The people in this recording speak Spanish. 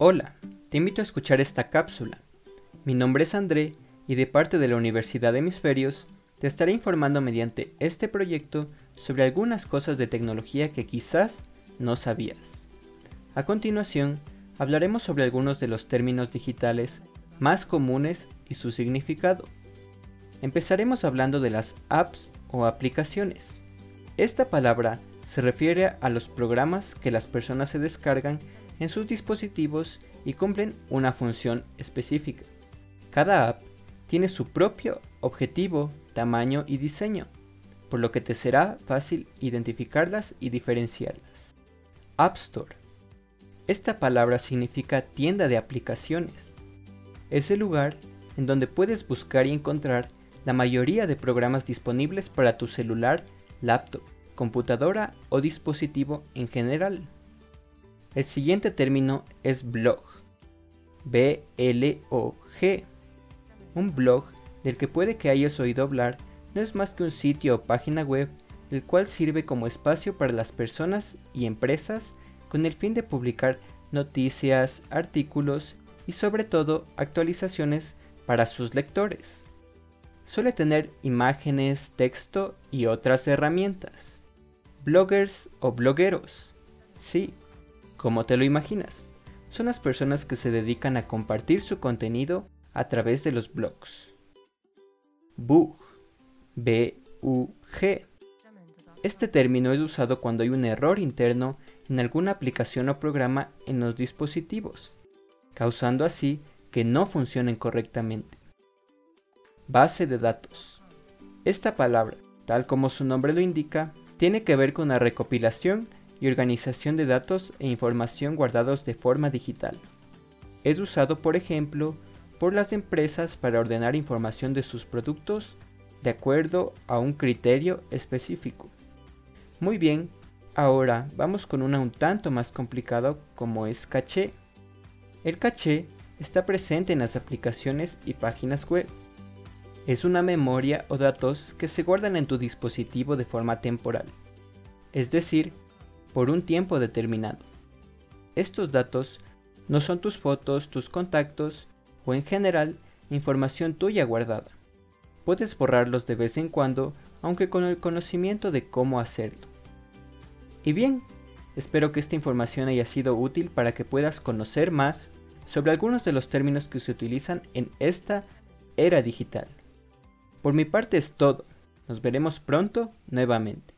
Hola, te invito a escuchar esta cápsula. Mi nombre es André y de parte de la Universidad de Hemisferios te estaré informando mediante este proyecto sobre algunas cosas de tecnología que quizás no sabías. A continuación, hablaremos sobre algunos de los términos digitales más comunes y su significado. Empezaremos hablando de las apps o aplicaciones. Esta palabra se refiere a los programas que las personas se descargan en sus dispositivos y cumplen una función específica. Cada app tiene su propio objetivo, tamaño y diseño, por lo que te será fácil identificarlas y diferenciarlas. App Store. Esta palabra significa tienda de aplicaciones. Es el lugar en donde puedes buscar y encontrar la mayoría de programas disponibles para tu celular, laptop, computadora o dispositivo en general. El siguiente término es blog. B-L-O-G. Un blog del que puede que hayas oído hablar no es más que un sitio o página web el cual sirve como espacio para las personas y empresas con el fin de publicar noticias, artículos y sobre todo actualizaciones para sus lectores. Suele tener imágenes, texto y otras herramientas. Bloggers o blogueros. Sí, como te lo imaginas, son las personas que se dedican a compartir su contenido a través de los blogs. Bug. B-U-G. Este término es usado cuando hay un error interno en alguna aplicación o programa en los dispositivos, causando así que no funcionen correctamente. Base de datos. Esta palabra, tal como su nombre lo indica, tiene que ver con la recopilación y organización de datos e información guardados de forma digital. Es usado, por ejemplo, por las empresas para ordenar información de sus productos de acuerdo a un criterio específico. Muy bien, ahora vamos con una un tanto más complicado como es caché. El caché está presente en las aplicaciones y páginas web. Es una memoria o datos que se guardan en tu dispositivo de forma temporal, es decir, por un tiempo determinado. Estos datos no son tus fotos, tus contactos o en general información tuya guardada. Puedes borrarlos de vez en cuando, aunque con el conocimiento de cómo hacerlo. Y bien, espero que esta información haya sido útil para que puedas conocer más sobre algunos de los términos que se utilizan en esta era digital. Por mi parte es todo. Nos veremos pronto nuevamente.